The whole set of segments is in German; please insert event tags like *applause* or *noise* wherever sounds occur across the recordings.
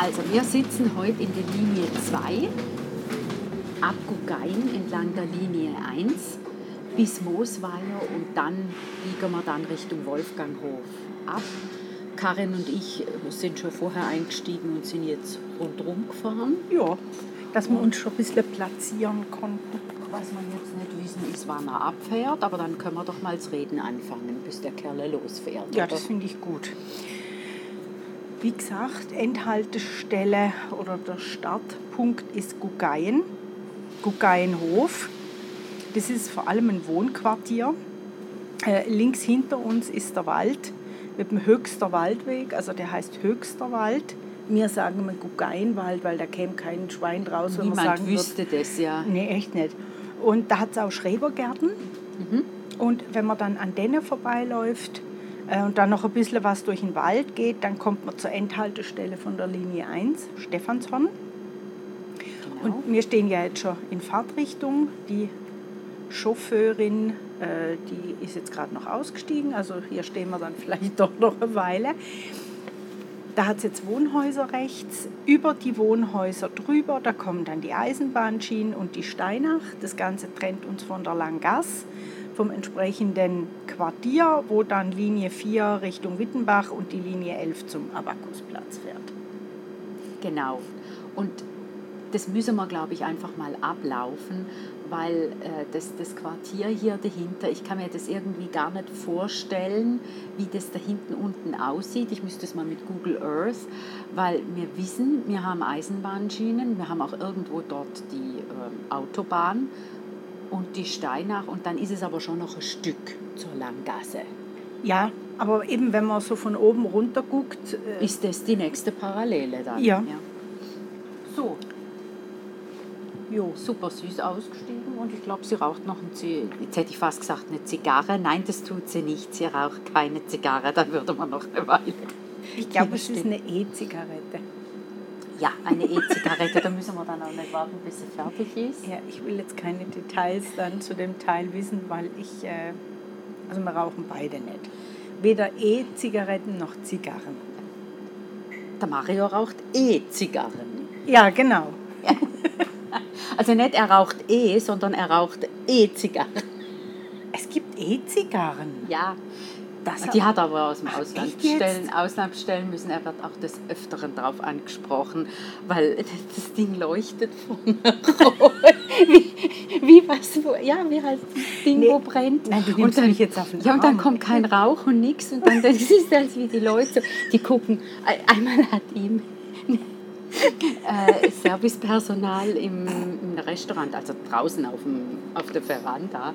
Also wir sitzen heute in der Linie 2 ab Gugain entlang der Linie 1 bis Moosweiler und dann biegen wir dann Richtung Wolfganghof ab. Karin und ich sind schon vorher eingestiegen und sind jetzt rundherum gefahren. Ja, dass wir uns schon ein bisschen platzieren konnten. Was wir jetzt nicht wissen, ist, wann er abfährt, aber dann können wir doch mal das Reden anfangen, bis der Kerl losfährt. Ja, oder? das finde ich gut. Wie gesagt, Endhaltestelle oder der Startpunkt ist Gugayen, Gugayenhof. Das ist vor allem ein Wohnquartier. Äh, links hinter uns ist der Wald mit dem Höchster Waldweg, also der heißt Höchster Wald. Wir sagen immer Gugayenwald, weil da käme kein Schwein draus, wenn man Niemand sagen wüsste das, ja. Nee, echt nicht. Und da hat es auch Schrebergärten. Und wenn man dann an denen vorbeiläuft und dann noch ein bisschen was durch den Wald geht, dann kommt man zur Endhaltestelle von der Linie 1, Stephanshorn. Genau. Und wir stehen ja jetzt schon in Fahrtrichtung. Die Chauffeurin, äh, die ist jetzt gerade noch ausgestiegen, also hier stehen wir dann *laughs* vielleicht doch noch eine Weile. Da hat es jetzt Wohnhäuser rechts. Über die Wohnhäuser drüber, da kommen dann die Eisenbahnschienen und die Steinach. Das Ganze trennt uns von der Langasse, vom entsprechenden Quartier, wo dann Linie 4 Richtung Wittenbach und die Linie 11 zum Abakusplatz fährt. Genau. Und das müssen wir, glaube ich, einfach mal ablaufen, weil äh, das, das Quartier hier dahinter, ich kann mir das irgendwie gar nicht vorstellen, wie das da hinten unten aussieht. Ich müsste es mal mit Google Earth, weil wir wissen, wir haben Eisenbahnschienen, wir haben auch irgendwo dort die ähm, Autobahn und die Steinach und dann ist es aber schon noch ein Stück zur Langgasse. Ja, aber eben wenn man so von oben runter guckt, äh, Ist das die nächste Parallele dann? Ja. So. Jo. super süß ausgestiegen und ich glaube, sie raucht noch ein Zi Jetzt hätte ich fast gesagt, eine Zigarre. Nein, das tut sie nicht. Sie raucht keine Zigarre, dann würde man noch eine Weile. Ich glaube, es ist eine E-Zigarette. Ja, eine E-Zigarette, da müssen wir dann auch nicht warten, bis sie fertig ist. Ja, ich will jetzt keine Details dann zu dem Teil wissen, weil ich, äh, also wir rauchen beide nicht. Weder E-Zigaretten noch Zigarren. Der Mario raucht E-Zigarren. Ja, genau. *laughs* Also nicht er raucht E, sondern er raucht E-Zigarren. Es gibt E-Zigarren. Ja, Das die hat aber aus dem Ausland echt jetzt? stellen, Ausland stellen müssen. Er wird auch des Öfteren darauf angesprochen, weil das Ding leuchtet von *laughs* rot. wie, wie was, wo, ja, wie heißt das Ding, Nee. wo brennt. Nein, du und dann, jetzt auf den Ja, und dann kommt kein Rauch und nichts. Und dann das *laughs* ist das wie die Leute, die gucken. Ein- Einmal hat ihm *laughs* äh, Servicepersonal im, im Restaurant, also draußen auf, dem, auf der Veranda,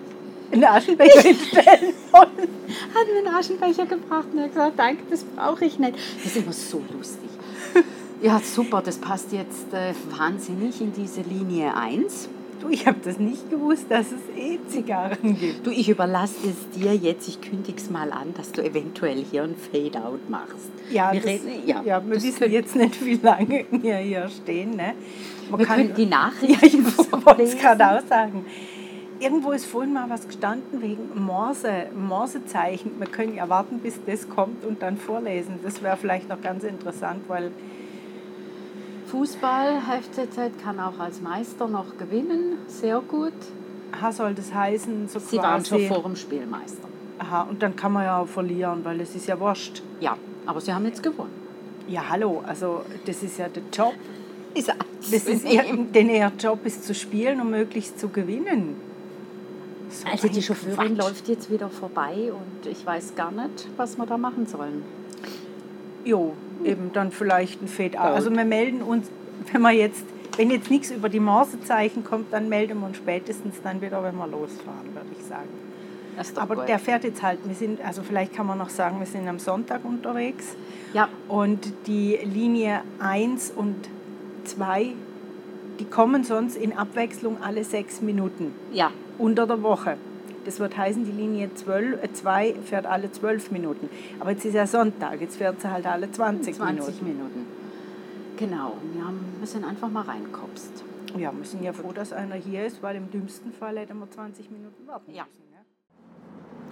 Einen Aschenbecher hinstellen wollen. hat mir einen Aschenbecher gebracht und er hat gesagt, danke, das brauche ich nicht. Das ist immer so lustig. Ja, super, das passt jetzt äh, wahnsinnig in diese Linie 1. Du, ich habe das nicht gewusst, dass es E-Zigarren gibt. Du, ich überlasse es dir jetzt, ich kündige es mal an, dass du eventuell hier ein Fade-out machst. Ja, wir das, reden, ja, ja, wir wissen jetzt nicht, wie lange wir hier stehen. Ne? Man Wir kann- können die Ja, Nachrichten ich *laughs* wollte es gerade auch sagen. Irgendwo ist vorhin mal was gestanden wegen Morse, Morsezeichen. Wir können ja warten, bis das kommt und dann vorlesen. Das wäre vielleicht noch ganz interessant, weil Fußball, FCZ kann auch als Meister noch gewinnen, sehr gut. aha, soll das heißen, so Sie waren quasi. schon vor dem Spielmeister. Aha, und dann kann man ja auch verlieren, weil es ist ja wurscht. Ja, aber sie haben jetzt gewonnen. Ja, hallo, also das ist ja der Job. Ist Das ist ihr, denn ihr Job ist zu spielen und möglichst zu gewinnen. So Also die Chauffeurin Quatsch. läuft jetzt wieder vorbei und ich weiß gar nicht, was wir da machen sollen. Jo, eben dann vielleicht ein Fade out. Also wir melden uns, wenn wir jetzt, wenn jetzt nichts über die Morsezeichen kommt, dann melden wir uns spätestens dann wieder, wenn wir losfahren, würde ich sagen. Aber gut. der fährt jetzt halt, wir sind, also vielleicht kann man noch sagen, wir sind am Sonntag unterwegs. Ja, Und die Linie 1 und 2, die kommen sonst in Abwechslung alle sechs Minuten ja, unter der Woche. Das wird heißen, die Linie 12, äh, 2 fährt alle zwölf Minuten. Aber jetzt ist ja Sonntag, jetzt fährt sie halt alle 20, 20 Minuten. Minuten. Genau, wir haben, müssen einfach mal reinkopst. Ja, wir sind ja froh, dass einer hier ist, weil im dümmsten Fall hätten wir 20 Minuten warten Ja. müssen. Ne?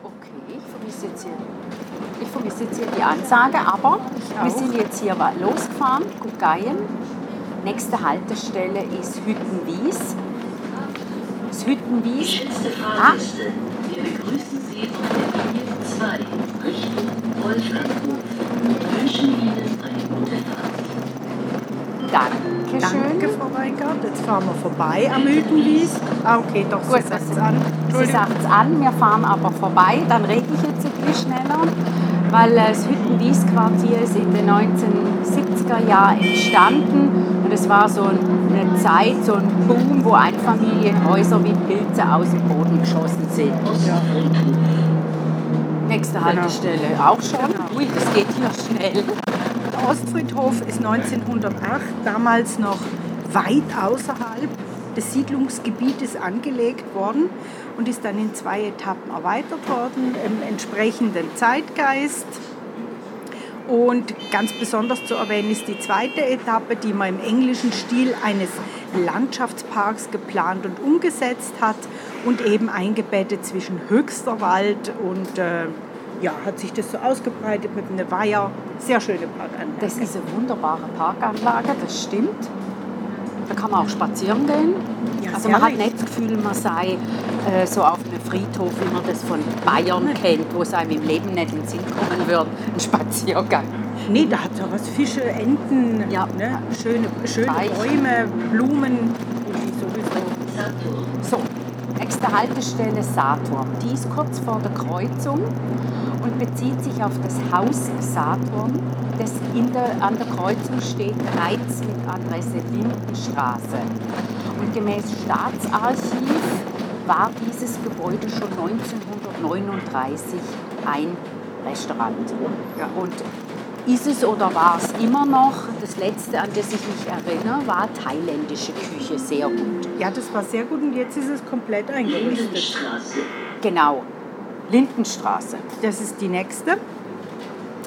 Okay, ich vermisse jetzt hier, ich vermisse jetzt hier die Ansage, aber wir sind jetzt hier losgefahren, Gugayen. Nächste Haltestelle ist Hüttenwies. Das Hüttenwies. Ah, Fahrgäste, wir begrüßen Sie auf der Linie 2 Richtung Wolfganghof und wünschen Ihnen eine gute Fahrt. Dankeschön. Danke, Frau Weingart. Jetzt fahren wir vorbei am Müdenwies. Ah, okay, doch, Gut, sie sagt es an. Sie sagt es an, wir fahren aber vorbei. Dann rede ich jetzt ein bisschen schneller, weil äh, das Hüttenwies-Quartier ist in den 1970er Jahren entstanden. Und es war so eine Zeit, so ein Boom, wo Einfamilienhäuser wie Pilze aus dem Boden geschossen sind. Ostfriedhof. Nächste Haltestelle auch schon. Genau. Ui, das geht hier schnell. Der Ostfriedhof ist 1908 damals noch weit außerhalb des Siedlungsgebietes angelegt worden und ist dann in zwei Etappen erweitert worden im entsprechenden Zeitgeist. Und ganz besonders zu erwähnen ist die zweite Etappe, die man im englischen Stil eines Landschaftsparks geplant und umgesetzt hat und eben eingebettet zwischen Höchsterwald und äh, ja, hat sich das so ausgebreitet mit einer Weiher. Sehr schöne Parkanlage. Das ist eine wunderbare Parkanlage, das stimmt. Da kann man auch spazieren gehen. Ja, also man hat nicht das Gefühl, man sei äh, so auf Friedhof, wie man das von Bayern kennt, wo es einem im Leben nicht in den Sinn kommen wird, ein Spaziergang. Nee, da hat ja was Fische, Enten, Ja. ne? schöne, schöne. Bäume, Blumen, sowieso. So, nächste Haltestelle Saturn. Die ist kurz vor der Kreuzung und bezieht sich auf das Haus Saturn, das der, an der Kreuzung steht, bereits mit Adresse Lindenstraße. Und gemäß Staatsarchiv war dieses Gebäude schon 1939 ein Restaurant. Ja, und ist es oder war es immer noch, das letzte, an das ich mich erinnere, war thailändische Küche, sehr gut. Ja, das war sehr gut und jetzt ist es komplett eingerichtet. Lindenstraße. Genau, Lindenstraße. Das ist die nächste.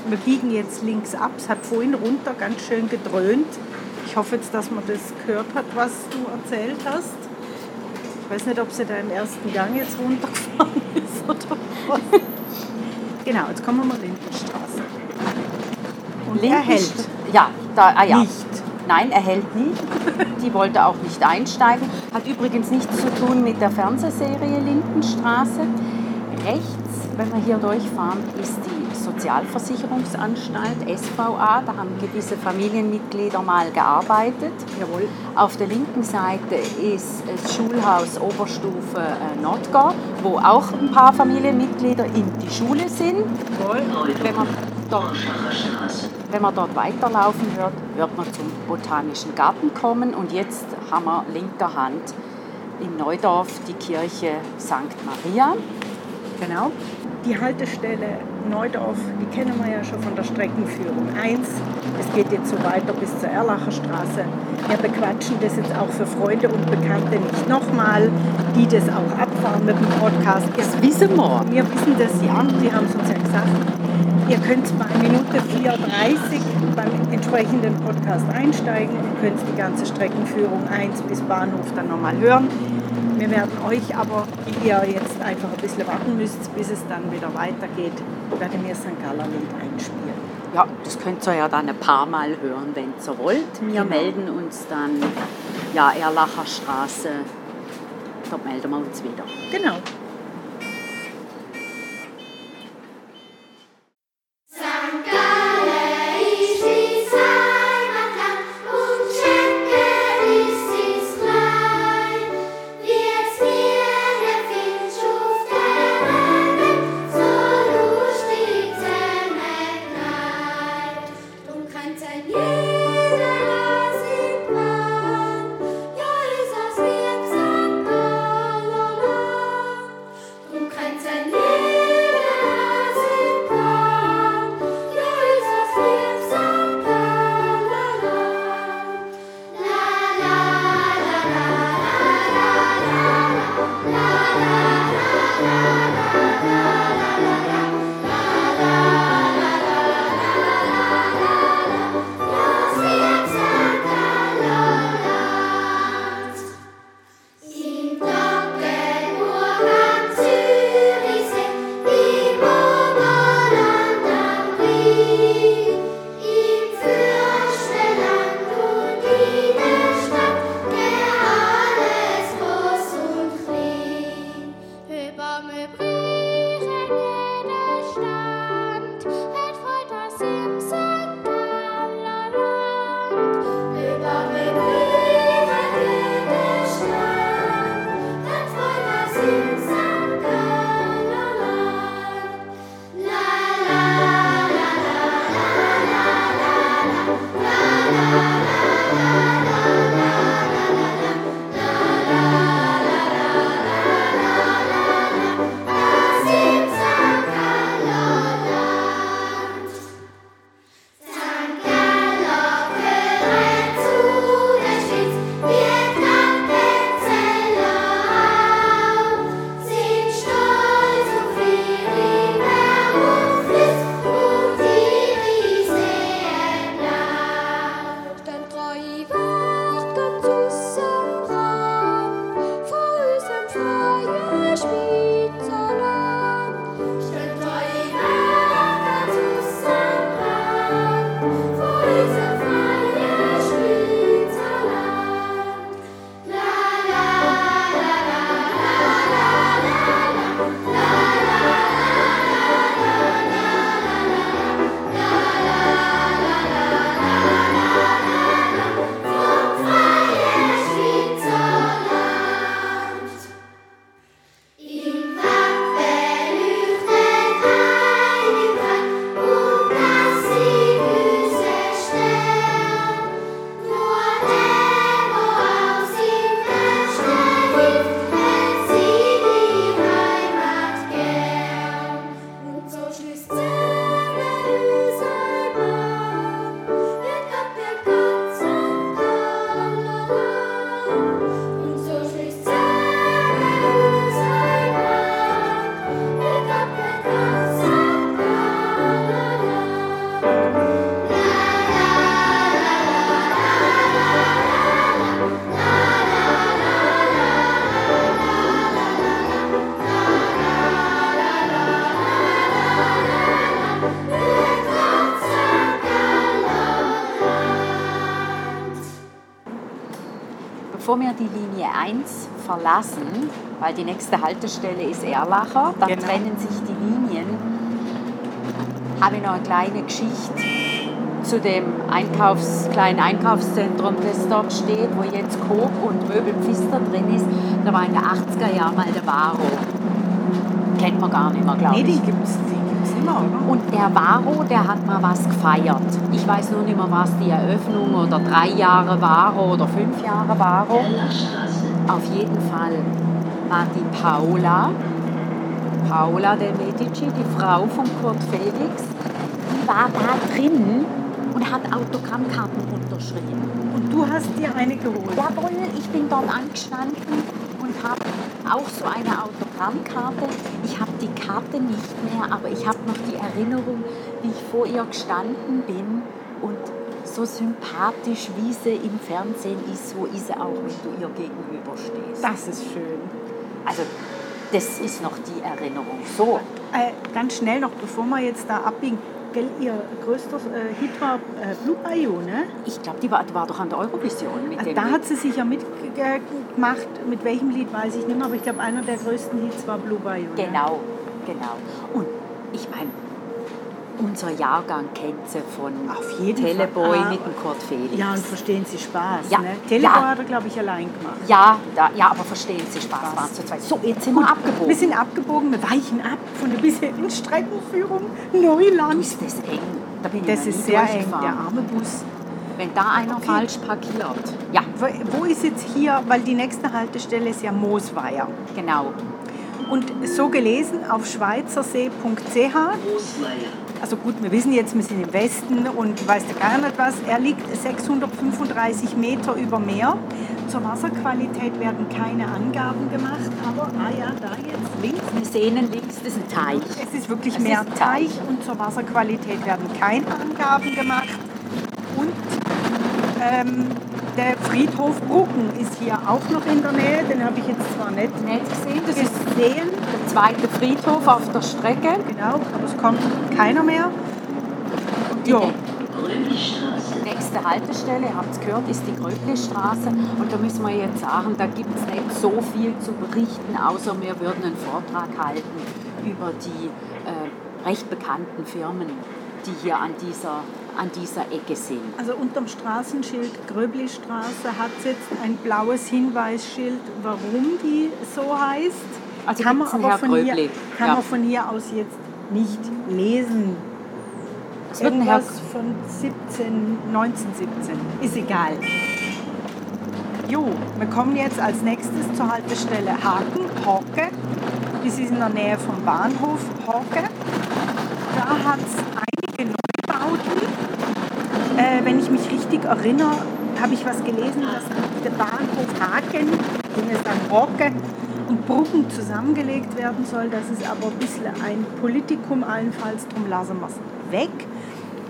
Wir biegen jetzt links ab. Es hat vorhin runter ganz schön gedröhnt. Ich hoffe jetzt, dass man das gehört hat, was du erzählt hast. Ich weiß nicht, ob sie da im ersten Gang jetzt runtergefahren *laughs* ist oder was. Genau, jetzt kommen wir mal Lindenstraße. Und er hält. Ja, da, ah ja. Nicht. Nein, er hält nicht. Die wollte auch nicht einsteigen. Hat übrigens nichts zu tun mit der Fernsehserie Lindenstraße. Rechts, wenn wir hier durchfahren, ist die Sozialversicherungsanstalt SVA. Da haben gewisse Familienmitglieder mal gearbeitet. Jawohl. Auf der linken Seite ist das Schulhaus Oberstufe äh, Nordgau, wo auch ein paar Familienmitglieder in die Schule sind. Wenn man dort wenn man dort weiterlaufen wird, wird man zum Botanischen Garten kommen. Und jetzt haben wir linker Hand in Neudorf die Kirche St. Maria. Genau. Die Haltestelle Neudorf, die kennen wir ja schon von der Streckenführung 1. Es geht jetzt so weiter bis zur Erlacher Straße. Wir bequatschen das jetzt auch für Freunde und Bekannte nicht nochmal, die das auch abfahren mit dem Podcast. Das wissen wir. Wir wissen das ja, Sie haben es uns ja gesagt. Ihr könnt bei Minute 4.30 beim entsprechenden Podcast einsteigen und könnt die ganze Streckenführung 1 bis Bahnhof dann nochmal hören. Wir werden euch aber, die ihr jetzt einfach ein bisschen warten müsst, bis es dann wieder weitergeht, werden wir St. Gallerlied einspielen. Ja, das könnt ihr ja dann ein paar Mal hören, wenn ihr wollt. Wir Genau. melden uns dann, ja, Erlacher Straße, dort melden wir uns wieder. Genau. Verlassen, weil die nächste Haltestelle ist Erlacher, dann Genau. trennen sich die Linien, habe ich noch eine kleine Geschichte zu dem Einkaufs-, kleinen Einkaufszentrum, das dort steht, wo jetzt Coop und Möbelpfister drin ist. Da war in den 80er Jahren mal der Varo. Kennt man gar nicht mehr, glaube Nee, ich. die gibt es immer, oder? Und der Varo, der hat mal was gefeiert. Ich weiß nur nicht mehr, was die Eröffnung oder drei Jahre Varo oder fünf Jahre Varo. Auf jeden Fall war die Paola, Paola de Medici, die Frau von Kurt Felix, die war da drin und hat Autogrammkarten unterschrieben. Und du hast dir eine geholt. Jawohl, ich bin dort angestanden und habe auch so eine Autogrammkarte. Ich habe die Karte nicht mehr, aber ich habe noch die Erinnerung, wie ich vor ihr gestanden bin und so sympathisch, wie sie im Fernsehen ist, so ist sie auch, wenn du ihr gegenüberstehst. Das ist schön. Also, das ist noch die Erinnerung. So, Äh, ganz schnell noch, bevor wir jetzt da abbiegen. Gell, ihr größter äh, Hit war äh, Blue Bayou, ne? ich glaube, die war, die war doch an der Eurovision mit Also dem. da hat sie sich ja mitgemacht. Mit welchem Lied weiß ich nicht mehr, aber ich glaube, einer der größten Hits war Blue Bayou. Ne? Genau, genau. Und ich meine, unser Jahrgang kennt sie von Auf jeden Teleboy Fall. Ah. mit dem Kurt Felix. Ja, und verstehen Sie Spaß. Ja, Ne? Telefon ja. hat er, glaube ich, allein gemacht. Ja, da, ja, aber verstehen Sie Spaß, waren zu zweit. So, jetzt sind wir abgebogen. Wir sind abgebogen, wir weichen ab von der bisherigen Streckenführung Neuland. ist das eng. Da bin ich Das noch ist sehr eng, der arme Bus. Wenn da einer Okay. falsch parkiert. Ja, Wo- Wo ist jetzt hier, weil die nächste Haltestelle ist ja Moosweier. genau. Und so gelesen auf schweizersee.ch, Großmeier. Also gut, wir wissen jetzt, wir sind im Westen und weiß der gar nicht was, er liegt 635 Meter über Meer. Zur Wasserqualität werden keine Angaben gemacht, aber, ah ja, da jetzt links, Wir sehen links, das ist ein Teich. es ist wirklich Es mehr ist Teich Teich. und zur Wasserqualität werden keine Angaben gemacht. Und ähm, der Friedhof Brucken ist hier auch noch in der Nähe, den habe ich jetzt zwar nicht Nicht gesehen, das ist der zweite Friedhof auf der Strecke. genau, aber es kommt keiner mehr. Die Ja. Gröblistraße. nächste Haltestelle, ihr habt es gehört, ist die Gröblistraße. Und da müssen wir jetzt sagen, da gibt es nicht so viel zu berichten, außer wir würden einen Vortrag halten über die äh, recht bekannten Firmen, die hier an dieser, an dieser Ecke sind. Also unterm Straßenschild Gröblistraße hat es jetzt ein blaues Hinweisschild, warum die so heißt. Also kann man aber von hier, kann ja. man von hier aus jetzt nicht lesen. Es wird Irgendwas von 17, 1917. Ist egal. Jo, wir kommen jetzt als nächstes zur Haltestelle Haken, Hocke. Das ist in der Nähe vom Bahnhof Hocke. Da hat es einige Neubauten. Äh, wenn ich mich richtig erinnere, habe ich was gelesen, dass der Bahnhof Haken, den es dann Hocke Brücken zusammengelegt werden soll. Das ist aber ein bisschen ein Politikum allenfalls, darum lassen wir es weg.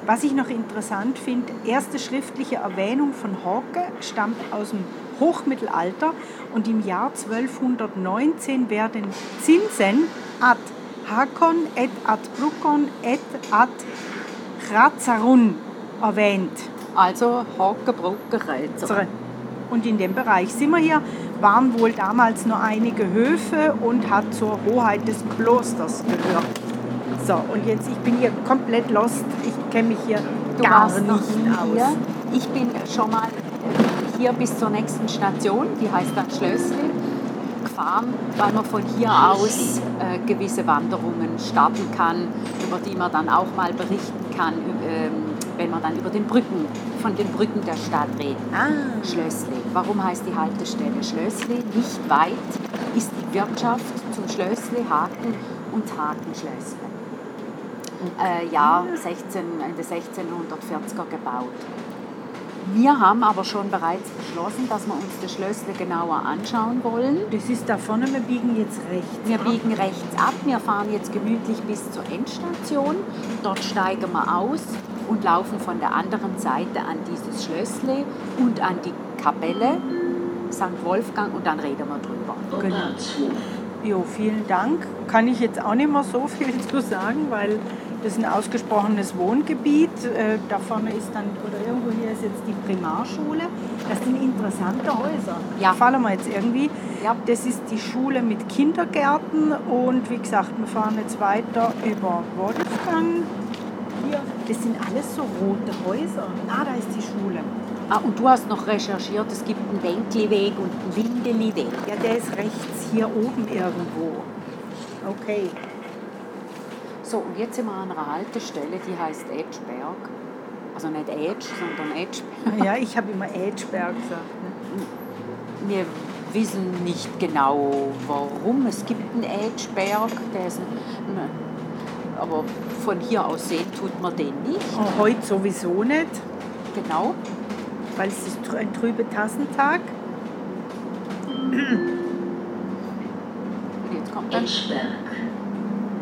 Was ich noch interessant finde, erste schriftliche Erwähnung von Hocke stammt aus dem Hochmittelalter und im Jahr 1219 werden Zinsen ad Hakon et ad Bruckon et ad Chrazarun erwähnt. also Hockenbrücke, Kreuzer. Und in dem Bereich sind wir hier, waren wohl damals nur einige Höfe und hat zur Hoheit des Klosters gehört. So, und jetzt, ich bin hier komplett lost. Ich kenne mich hier Du gar nicht aus. hier. Ich bin schon mal äh, hier bis zur nächsten Station, die heißt dann Schlössli, gefahren, weil man von hier aus äh, gewisse Wanderungen starten kann, über die man dann auch mal berichten kann, ähm, wenn man dann über den Brücken, von den Brücken der Stadt redet. Ah, Schlössli. Warum heißt die Haltestelle Schlössli? Nicht weit ist die Wirtschaft zum Schlössli, Haken und Hakenschlössli. Äh, Jahr 16, Ende 1640er gebaut. Wir haben aber schon bereits beschlossen, dass wir uns das Schlössli genauer anschauen wollen. das ist da vorne, wir biegen jetzt rechts. Wir biegen rechts ab, wir fahren jetzt gemütlich bis zur Endstation. Dort steigen wir aus und laufen von der anderen Seite an dieses Schlössli und an die Kapelle St. Wolfgang und dann reden wir drüber. Obertshof. Jo, vielen Dank. Kann ich jetzt auch nicht mehr so viel *laughs* zu sagen, weil Das ist ein ausgesprochenes Wohngebiet. Äh, Da vorne ist dann, oder irgendwo hier ist jetzt die Primarschule. Das sind interessante Häuser. Ja. Gefallen mir jetzt irgendwie. Ja. Das ist die Schule mit Kindergärten und wie gesagt, wir fahren jetzt weiter über Wolfgang. Hier, das sind alles so rote Häuser. Ah, da ist die Schule. Ah, und du hast noch recherchiert, es gibt einen Denkliweg und einen Lindeliweg. Ja, der ist rechts hier oben irgendwo. Okay. So, und jetzt sind wir an einer Haltestelle, die heißt Edgeberg. Also nicht Edge, sondern Edgeberg. Ja, ich habe immer Edgeberg gesagt. Ne? Wir wissen nicht genau, warum. Es gibt einen Edgeberg, der ist ein, aber von hier aus sehen tut man den nicht. Und heute sowieso nicht, Genau. weil es ist ein trüber Tassentag. Und jetzt kommt dann. Edgeberg.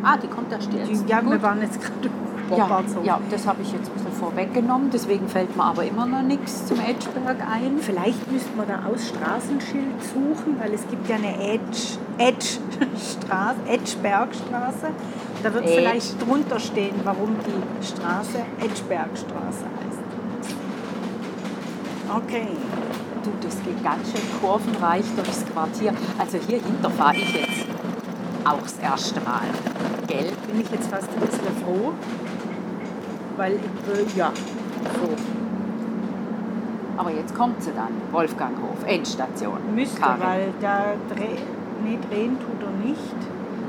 Ah, die kommt erst jetzt. Die, ja, Gut. wir waren jetzt gerade Ja, ja, das habe ich jetzt ein bisschen vorweggenommen, deswegen fällt mir aber immer noch nichts zum Edgeberg ein. Vielleicht müssten wir da aus Straßenschild suchen, weil es gibt ja eine Edge, Edge Straße, Edgebergstraße. Da wird Edge. vielleicht drunter stehen, warum die Straße Edgebergstraße heißt. Okay. Du, das geht ganz schön kurvenreich durchs Quartier. Also hier hinter fahre ich jetzt auch das erste Mal. Gell? Bin ich jetzt fast ein bisschen froh, weil ich will, ja, so. Aber jetzt kommt sie dann. Wolfganghof, Endstation. Müsste, Karin. weil da dreh, nee, drehen tut er nicht.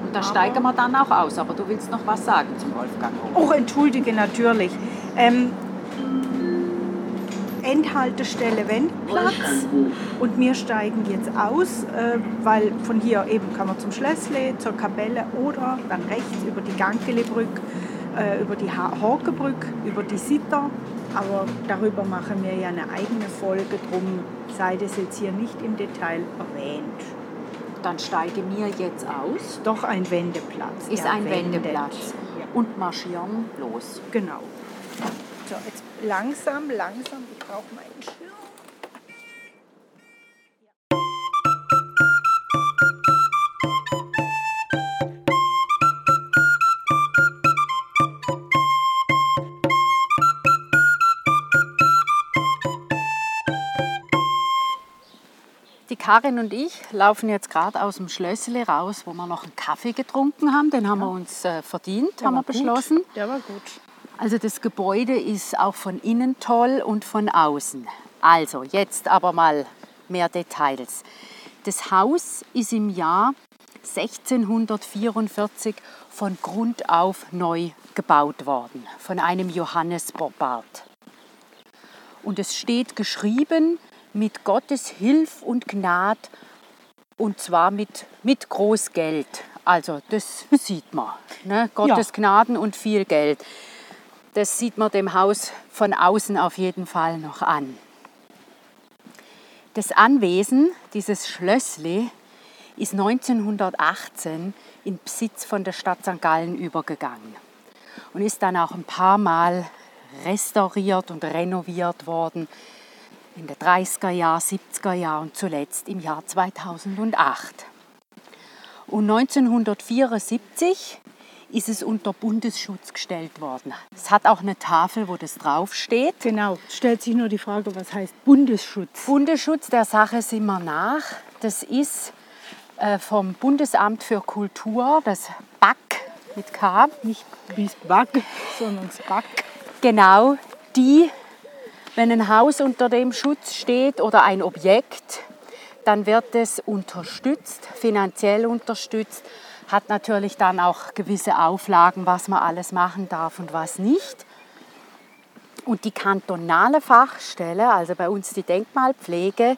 Und da steigen wir dann auch aus. Aber du willst noch was sagen zum Wolfganghof? Oh, entschuldige natürlich. Ähm, Endhaltestelle Wendplatz. Und wir steigen jetzt aus, äh, weil von hier eben kann man zum Schlössle, zur Kapelle oder dann rechts über die Gankelebrück, äh, über die Ha- Horkebrück, über die Sitter. Aber darüber machen wir ja eine eigene Folge, drum sei das jetzt hier nicht im Detail erwähnt. Dann steigen wir jetzt aus. Doch ein Wendeplatz. Ist er ein. Wendeplatz. Ja. Und marschieren los. Genau. Langsam, langsam. Ich brauche meinen Schirm. Die Karin und ich laufen jetzt gerade aus dem Schlössle raus, wo wir noch einen Kaffee getrunken haben. Den haben wir uns äh, verdient, Der haben wir gut. beschlossen. Der war gut. Also das Gebäude ist auch von innen toll und von außen. Also jetzt aber mal mehr Details. Das Haus ist im Jahr 1644 von Grund auf neu gebaut worden, von einem Johannes Bobbart. Und es steht geschrieben mit Gottes Hilf und Gnad und zwar mit, mit Großgeld. Also das sieht man. Ne? Gottes Gnaden und viel Geld. Das sieht man dem Haus von außen auf jeden Fall noch an. Das Anwesen, dieses Schlössli, ist 1918 in Besitz von der Stadt St. Gallen übergegangen und ist dann auch ein paar Mal restauriert und renoviert worden in den 30er Jahren, 70er Jahren und zuletzt im Jahr 2008. Und 1974 ist es unter Bundesschutz gestellt worden. Es hat auch eine Tafel, wo das draufsteht. Genau. Stellt sich nur die Frage, was heißt Bundesschutz? Bundesschutz der Sache sind wir nach. Das ist äh, vom Bundesamt für Kultur, das BAK mit K. Nicht wie das Back, sondern das Back. Genau, die, wenn ein Haus unter dem Schutz steht oder ein Objekt, dann wird es unterstützt, finanziell unterstützt, hat natürlich dann auch gewisse Auflagen, was man alles machen darf und was nicht. Und die kantonale Fachstelle, also bei uns die Denkmalpflege,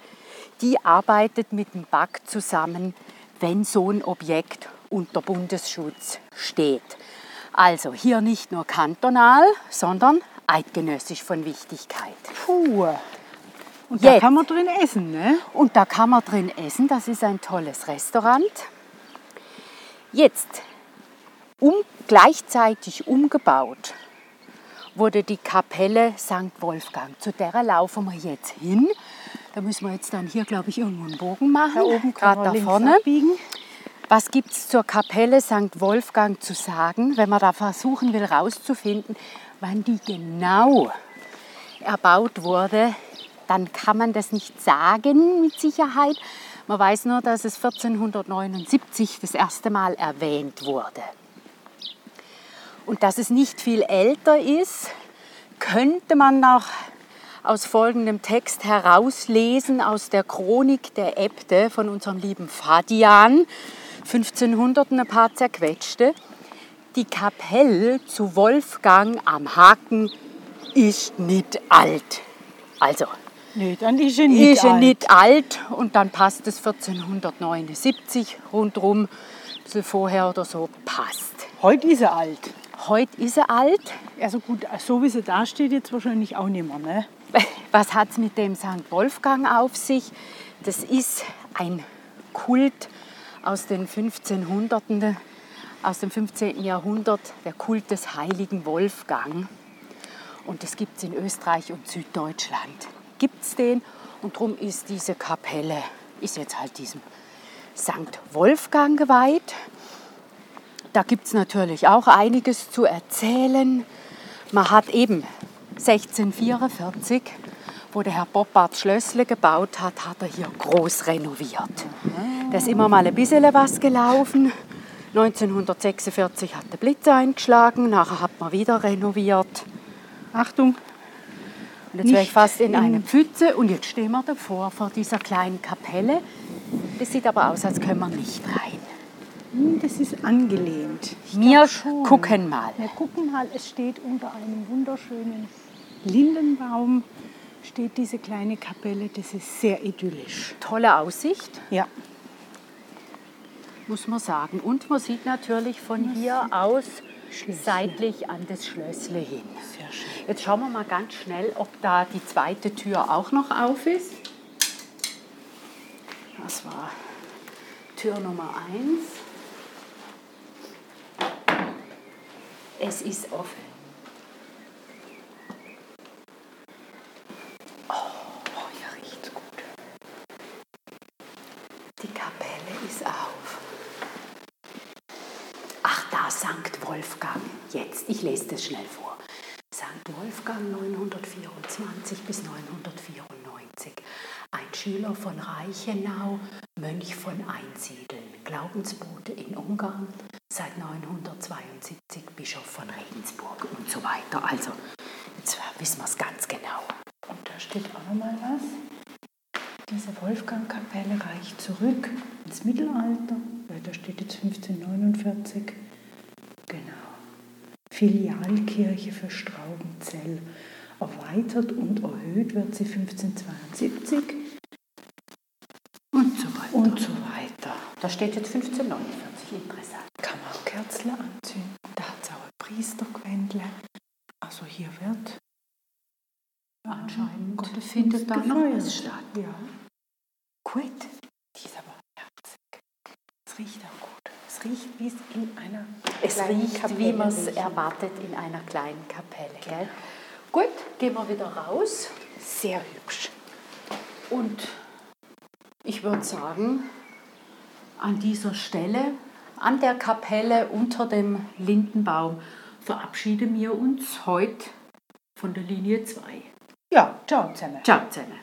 die arbeitet mit dem BAC zusammen, wenn so ein Objekt unter Bundesschutz steht. Also hier nicht nur kantonal, sondern eidgenössisch von Wichtigkeit. Puh. Und da Jetzt. kann man drin essen, ne? Und da kann man drin essen, das ist ein tolles Restaurant. Jetzt, um, gleichzeitig umgebaut, wurde die Kapelle St. Wolfgang. Zu der laufen wir jetzt hin. Da müssen wir jetzt dann hier, glaube ich, irgendwo einen Bogen machen. Da oben gerade da vorne. abbiegen. Was gibt es zur Kapelle St. Wolfgang zu sagen, wenn man da versuchen will herauszufinden, wann die genau erbaut wurde? Dann kann man das nicht sagen mit Sicherheit. Man weiß nur, dass es 1479 das erste Mal erwähnt wurde. Und dass es nicht viel älter ist, könnte man noch aus folgendem Text herauslesen aus der Chronik der Äbte von unserem lieben Fadian, 1500 ein paar zerquetschte. Die Kapelle zu Wolfgang am Haken ist nicht alt. Also, Nee, dann ist er nicht ist er alt. nicht alt und dann passt es 1479 rundherum, ein bisschen vorher oder so, passt. Heute ist er alt. Heute ist er alt. Also gut, so wie sie da steht, jetzt wahrscheinlich auch nicht mehr. Ne? *laughs* Was hat es mit dem St. Wolfgang auf sich? Das ist ein Kult aus den 1500 aus dem 15. Jahrhundert, der Kult des heiligen Wolfgang. Und das gibt es in Österreich und Süddeutschland. Gibt es den und darum ist diese Kapelle, ist jetzt halt diesem St. Wolfgang geweiht. Da gibt es natürlich auch einiges zu erzählen. Man hat eben 1644, wo der Herr Boppard Schlössle gebaut hat, hat er hier groß renoviert. Da ist immer mal ein bisschen was gelaufen. 1946 hat der Blitz eingeschlagen, nachher hat man wieder renoviert. Achtung, Und jetzt wäre ich fast in in- eine Pfütze und jetzt stehen wir davor, vor dieser kleinen Kapelle. Das sieht aber aus, als können wir nicht rein. hm, das ist angelehnt. Ich Wir gucken mal. Wir gucken mal, es steht unter einem wunderschönen Lindenbaum, steht diese kleine Kapelle. Das ist sehr idyllisch. Tolle Aussicht, Ja, muss man sagen. Und man sieht natürlich von hier aus seitlich an das Schlössle hin. sehr schön. Jetzt schauen wir mal ganz schnell, ob da die zweite Tür auch noch auf ist. Das war Tür Nummer eins. Es ist offen. Oh, hier riecht's gut. Die Kapelle ist auf. Ach, da Sankt Wolfgang. Jetzt, ich lese das schnell vor. Sankt Wolfgang 924 bis 994. Ein Schüler von Reichenau, Mönch von Einsiedeln, Glaubensbote in Ungarn, seit 972 Bischof von Regensburg und so weiter. Also, jetzt wissen wir es ganz genau. Und da steht auch noch mal was. Diese Wolfgangkapelle reicht zurück ins Mittelalter. Ja, da steht jetzt 1549. Filialkirche für Straubenzell. Erweitert und erhöht wird sie 1572 Und so weiter. und so weiter. Da steht jetzt 1549, interessant. Kann man auch Kerzen anzünden. Da hat es auch ein Priestergewändle. Also hier wird Anscheinend Gottesdienst findet da noch was statt. Ja. Gut. Die ist aber herzig. Es riecht auch riecht es in einer Es riecht, Kapelle wie man es erwartet in einer kleinen Kapelle. Gell? Gut, gehen wir wieder raus. Sehr hübsch. Und ich würde sagen, an dieser Stelle, an der Kapelle unter dem Lindenbaum, verabschieden wir uns heute von der Linie 2. Ja, ciao zusammen. Ciao zusammen.